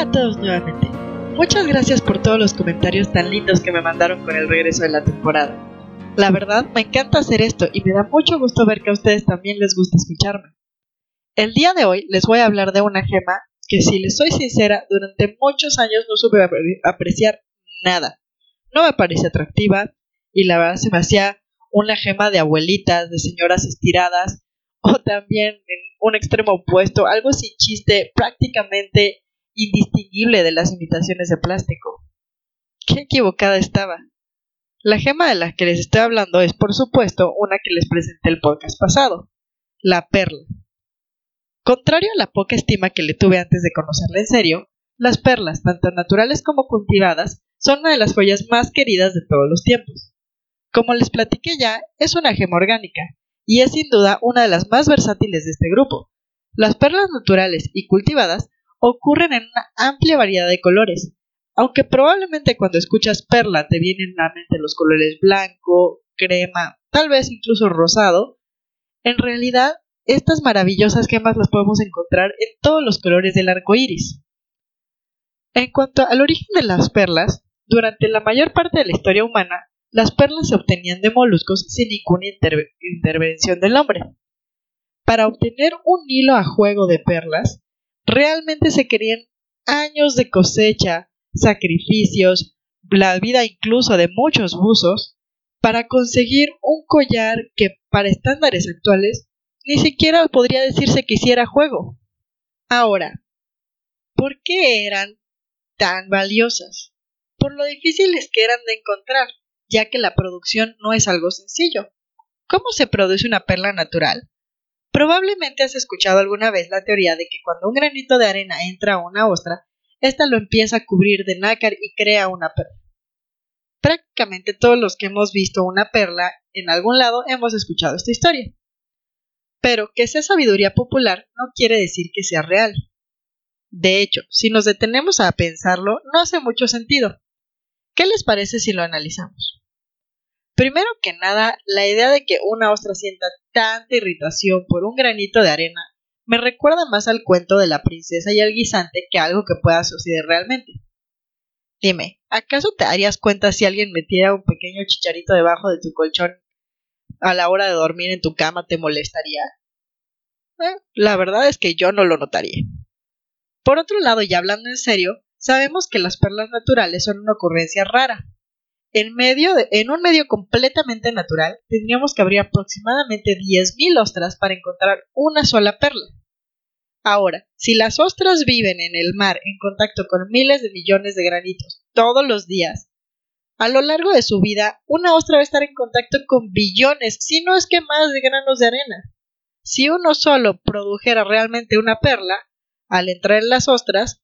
Hola a todos nuevamente. Muchas gracias por todos los comentarios tan lindos que me mandaron con el regreso de la temporada. La verdad, me encanta hacer esto y me da mucho gusto ver que a ustedes también les gusta escucharme. El día de hoy les voy a hablar de una gema que si les soy sincera, durante muchos años no supe apreciar nada. No me parece atractiva y la verdad se me hacía una gema de abuelitas, de señoras estiradas o también en un extremo opuesto, algo sin chiste, prácticamente indistinguible de las imitaciones de plástico. Qué equivocada estaba. La gema de la que les estoy hablando es, por supuesto, una que les presenté el podcast pasado, la perla. Contrario a la poca estima que le tuve antes de conocerla en serio, las perlas, tanto naturales como cultivadas, son una de las joyas más queridas de todos los tiempos. Como les platiqué ya, es una gema orgánica, y es sin duda una de las más versátiles de este grupo. Las perlas naturales y cultivadas ocurren en una amplia variedad de colores, aunque probablemente cuando escuchas perla te vienen a la mente los colores blanco, crema, tal vez incluso rosado, en realidad estas maravillosas gemas las podemos encontrar en todos los colores del arco iris. En cuanto al origen de las perlas, durante la mayor parte de la historia humana, las perlas se obtenían de moluscos sin ninguna intervención del hombre. Para obtener un hilo a juego de perlas, realmente se querían años de cosecha, sacrificios, la vida incluso de muchos buzos, para conseguir un collar que, para estándares actuales, ni siquiera podría decirse que hiciera juego. Ahora, ¿por qué eran tan valiosas? Por lo difíciles que eran de encontrar ya que la producción no es algo sencillo. ¿Cómo se produce una perla natural? Probablemente has escuchado alguna vez la teoría de que cuando un granito de arena entra a una ostra, ésta lo empieza a cubrir de nácar y crea una perla. Prácticamente todos los que hemos visto una perla en algún lado hemos escuchado esta historia. Pero que sea sabiduría popular no quiere decir que sea real. De hecho, si nos detenemos a pensarlo, no hace mucho sentido. ¿Qué les parece si lo analizamos? Primero que nada, la idea de que una ostra sienta tanta irritación por un granito de arena me recuerda más al cuento de la princesa y el guisante que algo que pueda suceder realmente. Dime, ¿acaso te darías cuenta si alguien metiera un pequeño chicharito debajo de tu colchón a la hora de dormir en tu cama te molestaría? Eh, la verdad es que yo no lo notaría. Por otro lado, y hablando en serio, sabemos que las perlas naturales son una ocurrencia rara, en, medio en un medio completamente natural, tendríamos que abrir aproximadamente 10.000 ostras para encontrar una sola perla. Ahora, si las ostras viven en el mar en contacto con miles de millones de granitos todos los días, a lo largo de su vida, una ostra va a estar en contacto con billones, si no es que más de granos de arena. Si uno solo produjera realmente una perla, al entrar en las ostras,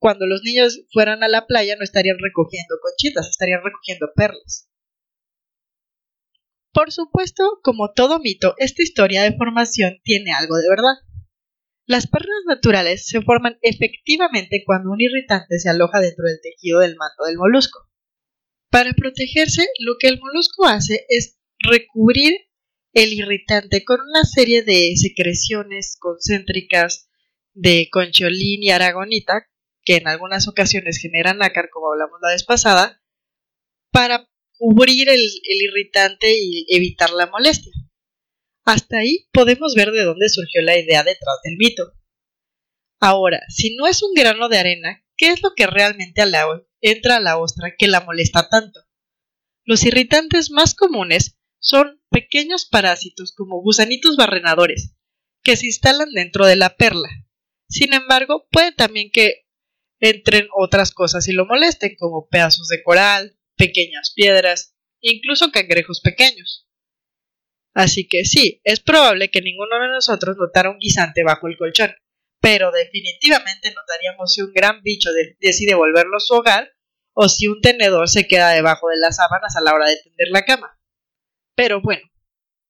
cuando los niños fueran a la playa no estarían recogiendo conchitas, estarían recogiendo perlas. Por supuesto, como todo mito, esta historia de formación tiene algo de verdad. Las perlas naturales se forman efectivamente cuando un irritante se aloja dentro del tejido del manto del molusco. Para protegerse, lo que el molusco hace es recubrir el irritante con una serie de secreciones concéntricas de concholín y aragonita que en algunas ocasiones generan nácar, como hablamos la vez pasada, para cubrir el, el irritante y evitar la molestia. Hasta ahí podemos ver de dónde surgió la idea detrás del mito. Ahora, si no es un grano de arena, ¿qué es lo que realmente entra a la ostra que la molesta tanto? Los irritantes más comunes son pequeños parásitos como gusanitos barrenadores, que se instalan dentro de la perla. Sin embargo, puede también que entren otras cosas y lo molesten, como pedazos de coral, pequeñas piedras, incluso cangrejos pequeños. Así que sí, es probable que ninguno de nosotros notara un guisante bajo el colchón, pero definitivamente notaríamos si un gran bicho decide volverlo a su hogar o si un tenedor se queda debajo de las sábanas a la hora de tender la cama. Pero bueno,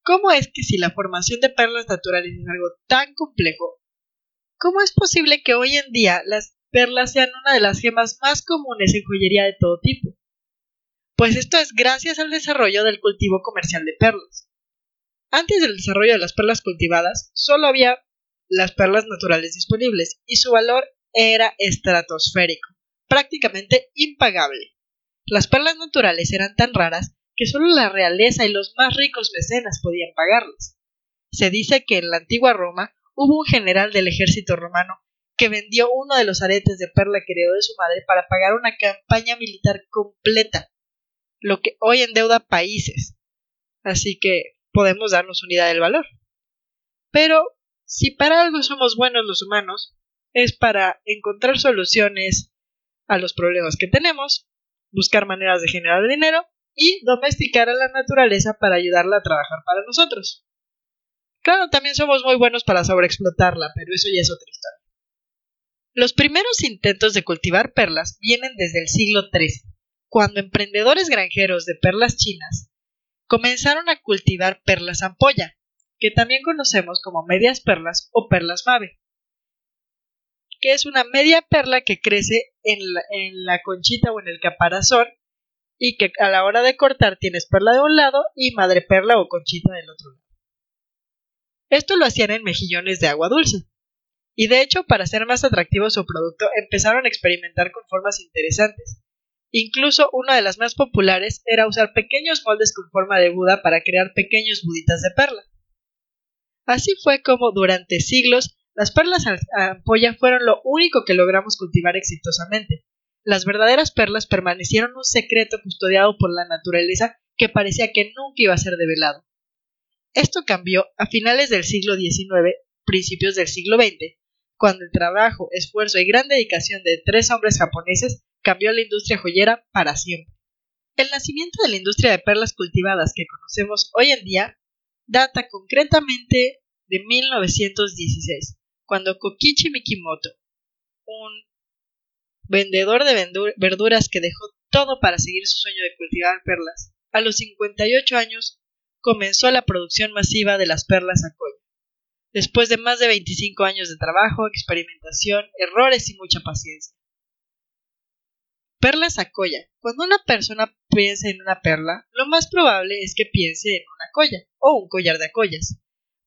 ¿cómo es que si la formación de perlas naturales es algo tan complejo, cómo es posible que hoy en día las perlas sean una de las gemas más comunes en joyería de todo tipo. Pues esto es gracias al desarrollo del cultivo comercial de perlas. Antes del desarrollo de las perlas cultivadas, solo había las perlas naturales disponibles y su valor era estratosférico, prácticamente impagable. Las perlas naturales eran tan raras que solo la realeza y los más ricos mecenas podían pagarlas. Se dice que en la antigua Roma hubo un general del ejército romano que vendió uno de los aretes de perla que de su madre para pagar una campaña militar completa, lo que hoy endeuda países. Así que podemos darnos unidad del valor. Pero si para algo somos buenos los humanos, es para encontrar soluciones a los problemas que tenemos, buscar maneras de generar dinero y domesticar a la naturaleza para ayudarla a trabajar para nosotros. Claro, también somos muy buenos para sobreexplotarla, pero eso ya es otra historia. Los primeros intentos de cultivar perlas vienen desde el siglo XIII, cuando emprendedores granjeros de perlas chinas comenzaron a cultivar perlas ampolla, que también conocemos como medias perlas o perlas mave, que es una media perla que crece en la, conchita o en el caparazón y que a la hora de cortar tienes perla de un lado y madre perla o conchita del otro lado. Esto lo hacían en mejillones de agua dulce. Y de hecho, para hacer más atractivo su producto, empezaron a experimentar con formas interesantes. Incluso una de las más populares era usar pequeños moldes con forma de Buda para crear pequeños buditas de perla. Así fue como durante siglos las perlas ampolla fueron lo único que logramos cultivar exitosamente. Las verdaderas perlas permanecieron un secreto custodiado por la naturaleza que parecía que nunca iba a ser develado. Esto cambió a finales del siglo XIX, principios del siglo XX, cuando el trabajo, esfuerzo y gran dedicación de tres hombres japoneses cambió la industria joyera para siempre. El nacimiento de la industria de perlas cultivadas que conocemos hoy en día data concretamente de 1916, cuando Kokichi Mikimoto, un vendedor de verduras que dejó todo para seguir su sueño de cultivar perlas, a los 58 años comenzó la producción masiva de las perlas Akoya después de más de 25 años de trabajo, experimentación, errores y mucha paciencia. Perla sacoya. Cuando una persona piensa en una perla, lo más probable es que piense en una colla o un collar de acollas,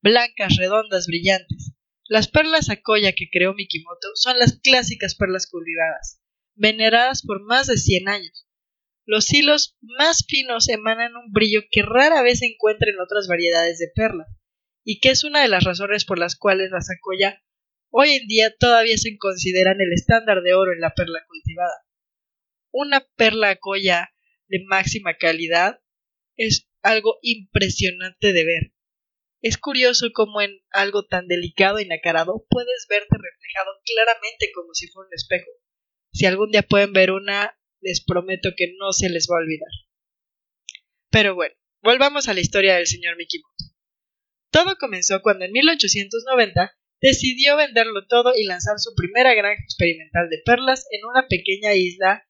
blancas, redondas, brillantes. Las perlas sacoya que creó Mikimoto son las clásicas perlas cultivadas, veneradas por más de 100 años. Los hilos más finos emanan un brillo que rara vez se encuentra en otras variedades de perlas y que es una de las razones por las cuales la sacoya hoy en día todavía se consideran el estándar de oro en la perla cultivada. Una perla colla de máxima calidad es algo impresionante de ver. Es curioso cómo en algo tan delicado y nacarado puedes verte reflejado claramente como si fuera un espejo. Si algún día pueden ver una, les prometo que no se les va a olvidar. Pero bueno, volvamos a la historia del señor Mikimoto. Todo comenzó cuando en 1890 decidió venderlo todo y lanzar su primera granja experimental de perlas en una pequeña isla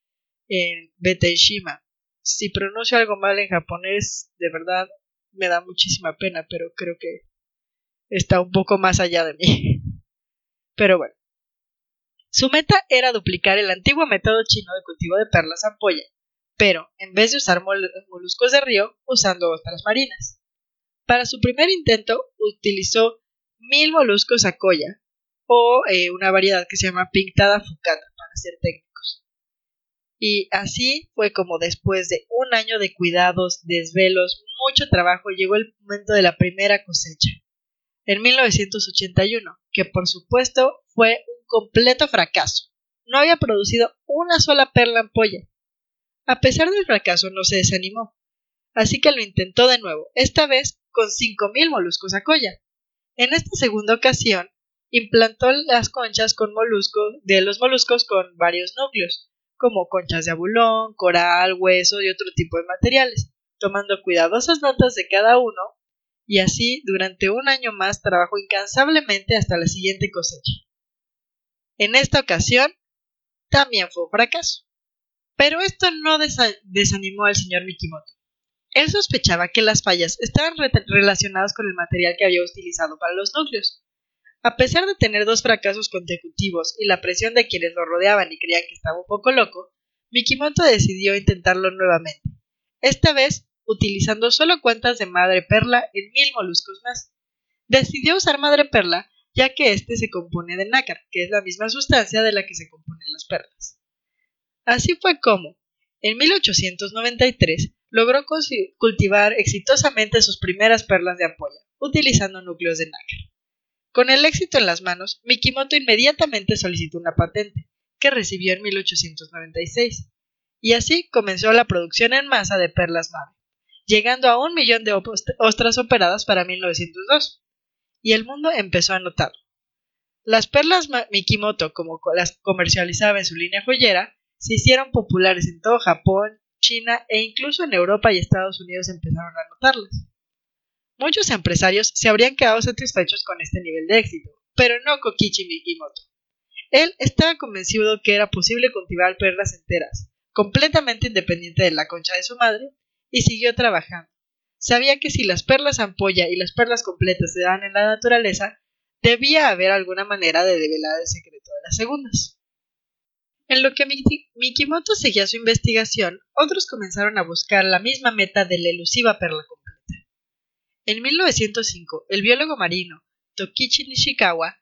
en Beteishima. Si pronuncio algo mal en japonés, de verdad me da muchísima pena, pero creo que está un poco más allá de mí. Pero bueno. Su meta era duplicar el antiguo método chino de cultivo de perlas ampolla, pero en vez de usar moluscos de río, usando otras marinas. Para su primer intento utilizó mil moluscos acoya o eh, una variedad que se llama pintada fucata para ser técnicos. Y así fue como después de un año de cuidados, desvelos, mucho trabajo, llegó el momento de la primera cosecha. En 1981, que por supuesto fue un completo fracaso. No había producido una sola perla ampolla. A pesar del fracaso no se desanimó, así que lo intentó de nuevo, esta vez con 5.000 moluscos a colla. En esta segunda ocasión, implantó las conchas con moluscos, de los moluscos con varios núcleos, como conchas de abulón, coral, hueso y otro tipo de materiales, tomando cuidadosas notas de cada uno, y así durante un año más trabajó incansablemente hasta la siguiente cosecha. En esta ocasión, también fue un fracaso. Pero esto no desanimó al señor Mikimoto. Él sospechaba que las fallas estaban relacionadas con el material que había utilizado para los núcleos. A pesar de tener dos fracasos consecutivos y la presión de quienes lo rodeaban y creían que estaba un poco loco, Mikimoto decidió intentarlo nuevamente, esta vez utilizando solo cuentas de madre perla en mil moluscos más. Decidió usar madre perla ya que éste se compone de nácar, que es la misma sustancia de la que se componen las perlas. Así fue como, en 1893, logró cultivar exitosamente sus primeras perlas de ampolla, utilizando núcleos de nácar. Con el éxito en las manos, Mikimoto inmediatamente solicitó una patente, que recibió en 1896, y así comenzó la producción en masa de perlas Mabe, llegando a un millón de ostras operadas para 1902, y el mundo empezó a notarlo. Las perlas Mikimoto, como las comercializaba en su línea joyera, se hicieron populares en todo Japón, China e incluso en Europa y Estados Unidos empezaron a notarlas. Muchos empresarios se habrían quedado satisfechos con este nivel de éxito, pero no Kokichi Mikimoto. Él estaba convencido que era posible cultivar perlas enteras, completamente independiente de la concha de su madre, y siguió trabajando. Sabía que si las perlas ampolla y las perlas completas se daban en la naturaleza, debía haber alguna manera de develar el secreto de las segundas. En lo que Mikimoto seguía su investigación, otros comenzaron a buscar la misma meta de la elusiva perla completa. En 1905, el biólogo marino Tokichi Nishikawa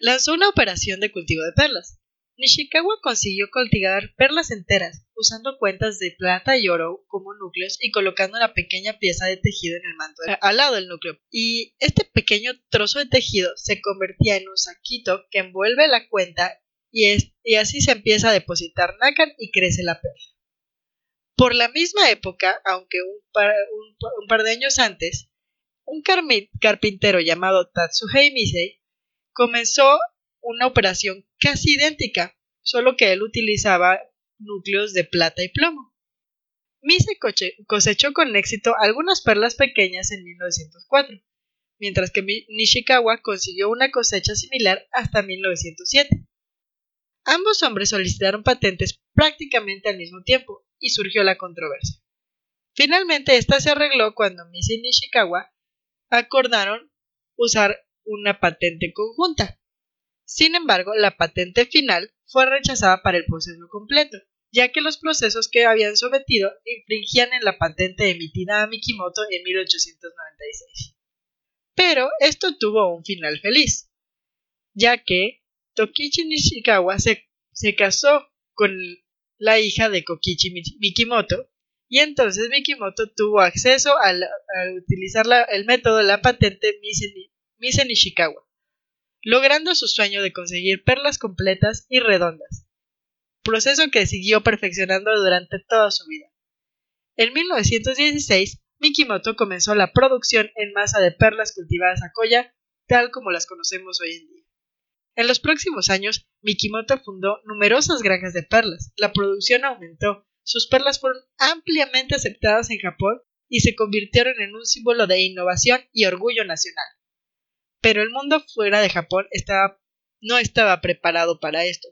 lanzó una operación de cultivo de perlas. Nishikawa consiguió cultivar perlas enteras, usando cuentas de plata y oro como núcleos y colocando una pequeña pieza de tejido en el manto al lado del núcleo. Y este pequeño trozo de tejido se convertía en un saquito que envuelve la cuenta y, así se empieza a depositar nácar y crece la perla. Por la misma época, aunque un par de años antes, un carpintero llamado Tatsuhei Misei comenzó una operación casi idéntica, solo que él utilizaba núcleos de plata y plomo. Misei cosechó con éxito algunas perlas pequeñas en 1904, mientras que Nishikawa consiguió una cosecha similar hasta 1907. Ambos hombres solicitaron patentes prácticamente al mismo tiempo y surgió la controversia. Finalmente, esta se arregló cuando Misei Nishikawa acordaron usar una patente conjunta. Sin embargo, la patente final fue rechazada para el proceso completo, ya que los procesos que habían sometido infringían en la patente emitida a Mikimoto en 1896. Pero esto tuvo un final feliz, ya que Tokichi Nishikawa se, se casó con la hija de Kokichi Mikimoto y entonces Mikimoto tuvo acceso a, utilizar el método de la patente Mise Nishikawa, logrando su sueño de conseguir perlas completas y redondas, proceso que siguió perfeccionando durante toda su vida. En 1916, Mikimoto comenzó la producción en masa de perlas cultivadas a Koya, tal como las conocemos hoy en día. En los próximos años, Mikimoto fundó numerosas granjas de perlas, la producción aumentó sus perlas fueron ampliamente aceptadas en Japón y se convirtieron en un símbolo de innovación y orgullo nacional. Pero el mundo fuera de Japón no estaba preparado para esto.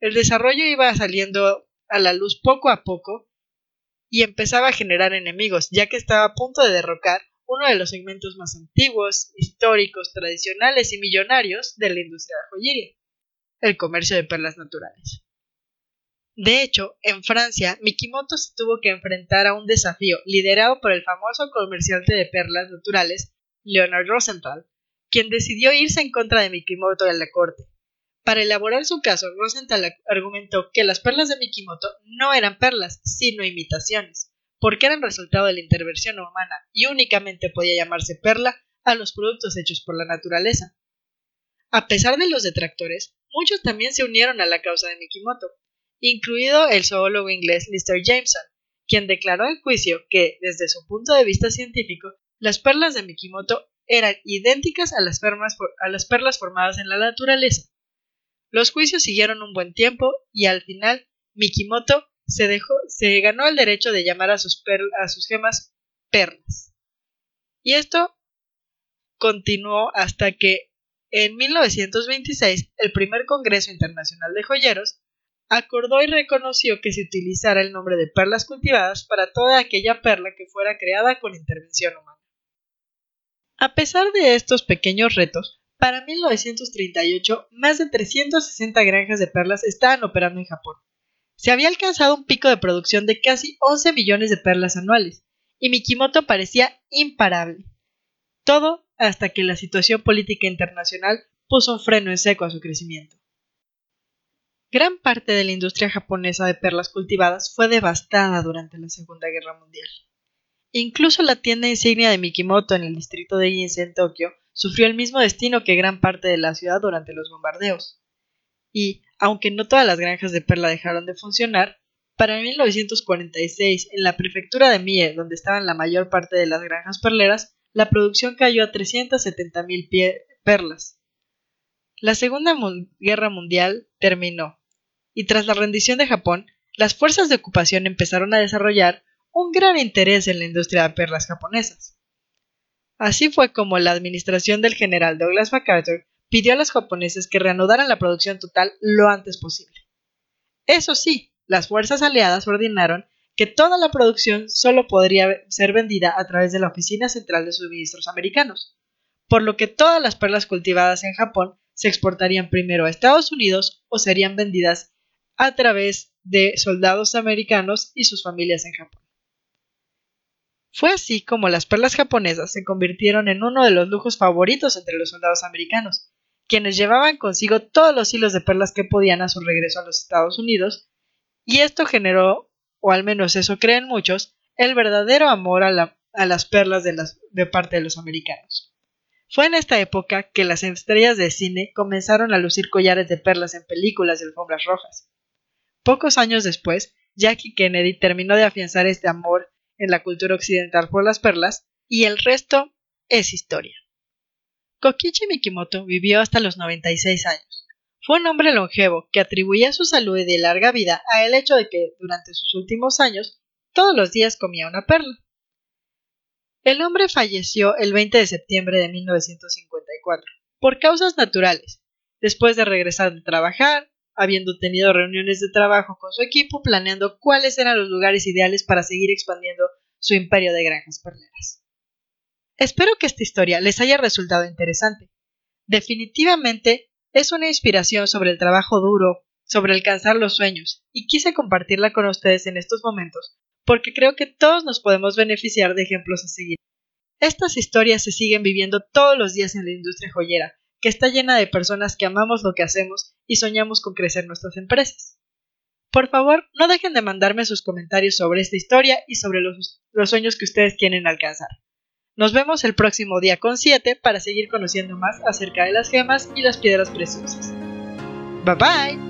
El desarrollo iba saliendo a la luz poco a poco y empezaba a generar enemigos, ya que estaba a punto de derrocar uno de los segmentos más antiguos, históricos, tradicionales y millonarios de la industria de joyería, el comercio de perlas naturales. De hecho, en Francia, Mikimoto se tuvo que enfrentar a un desafío liderado por el famoso comerciante de perlas naturales, Leonard Rosenthal, quien decidió irse en contra de Mikimoto en la corte. Para elaborar su caso, Rosenthal argumentó que las perlas de Mikimoto no eran perlas, sino imitaciones, porque eran resultado de la intervención humana y únicamente podía llamarse perla a los productos hechos por la naturaleza. A pesar de los detractores, muchos también se unieron a la causa de Mikimoto, incluido el zoólogo inglés Lister Jameson, quien declaró en juicio que, desde su punto de vista científico, las perlas de Mikimoto eran idénticas a las, perlas formadas en la naturaleza. Los juicios siguieron un buen tiempo y al final Mikimoto se, ganó el derecho de llamar a sus, a sus gemas perlas. Y esto continuó hasta que en 1926 el primer Congreso Internacional de Joyeros acordó y reconoció que se utilizara el nombre de perlas cultivadas para toda aquella perla que fuera creada con intervención humana. A pesar de estos pequeños retos, para 1938 más de 360 granjas de perlas estaban operando en Japón. Se había alcanzado un pico de producción de casi 11 millones de perlas anuales, y Mikimoto parecía imparable. Todo hasta que la situación política internacional puso un freno en seco a su crecimiento. Gran parte de la industria japonesa de perlas cultivadas fue devastada durante la Segunda Guerra Mundial. Incluso la tienda insignia de Mikimoto en el distrito de Ginza en Tokio sufrió el mismo destino que gran parte de la ciudad durante los bombardeos. Y, aunque no todas las granjas de perla dejaron de funcionar, para 1946, en la prefectura de Mie, donde estaban la mayor parte de las granjas perleras, la producción cayó a 370.000 perlas. La Segunda Guerra Mundial terminó, y tras la rendición de Japón, las fuerzas de ocupación empezaron a desarrollar un gran interés en la industria de perlas japonesas. Así fue como la administración del general Douglas MacArthur pidió a los japoneses que reanudaran la producción total lo antes posible. Eso sí, las fuerzas aliadas ordenaron que toda la producción solo podría ser vendida a través de la Oficina Central de Suministros Americanos, por lo que todas las perlas cultivadas en Japón se exportarían primero a Estados Unidos o serían vendidas a través de soldados americanos y sus familias en Japón. Fue así como las perlas japonesas se convirtieron en uno de los lujos favoritos entre los soldados americanos, quienes llevaban consigo todos los hilos de perlas que podían a su regreso a los Estados Unidos, y esto generó, o al menos eso creen muchos, el verdadero amor a, las perlas de, de parte de los americanos. Fue en esta época que las estrellas de cine comenzaron a lucir collares de perlas en películas y alfombras rojas. Pocos años después, Jackie Kennedy terminó de afianzar este amor en la cultura occidental por las perlas, y el resto es historia. Kokichi Mikimoto vivió hasta los 96 años. Fue un hombre longevo que atribuía su salud y de larga vida a el hecho de que, durante sus últimos años, todos los días comía una perla. El hombre falleció el 20 de septiembre de 1954, por causas naturales, después de regresar de trabajar, habiendo tenido reuniones de trabajo con su equipo planeando cuáles eran los lugares ideales para seguir expandiendo su imperio de granjas perleras. Espero que esta historia les haya resultado interesante. Definitivamente es una inspiración sobre el trabajo duro, sobre alcanzar los sueños, y quise compartirla con ustedes en estos momentos, porque creo que todos nos podemos beneficiar de ejemplos a seguir. Estas historias se siguen viviendo todos los días en la industria joyera, que está llena de personas que amamos lo que hacemos y soñamos con crecer nuestras empresas. Por favor, no dejen de mandarme sus comentarios sobre esta historia y sobre los, sueños que ustedes quieren alcanzar. Nos vemos el próximo día con 7 para seguir conociendo más acerca de las gemas y las piedras preciosas. Bye bye.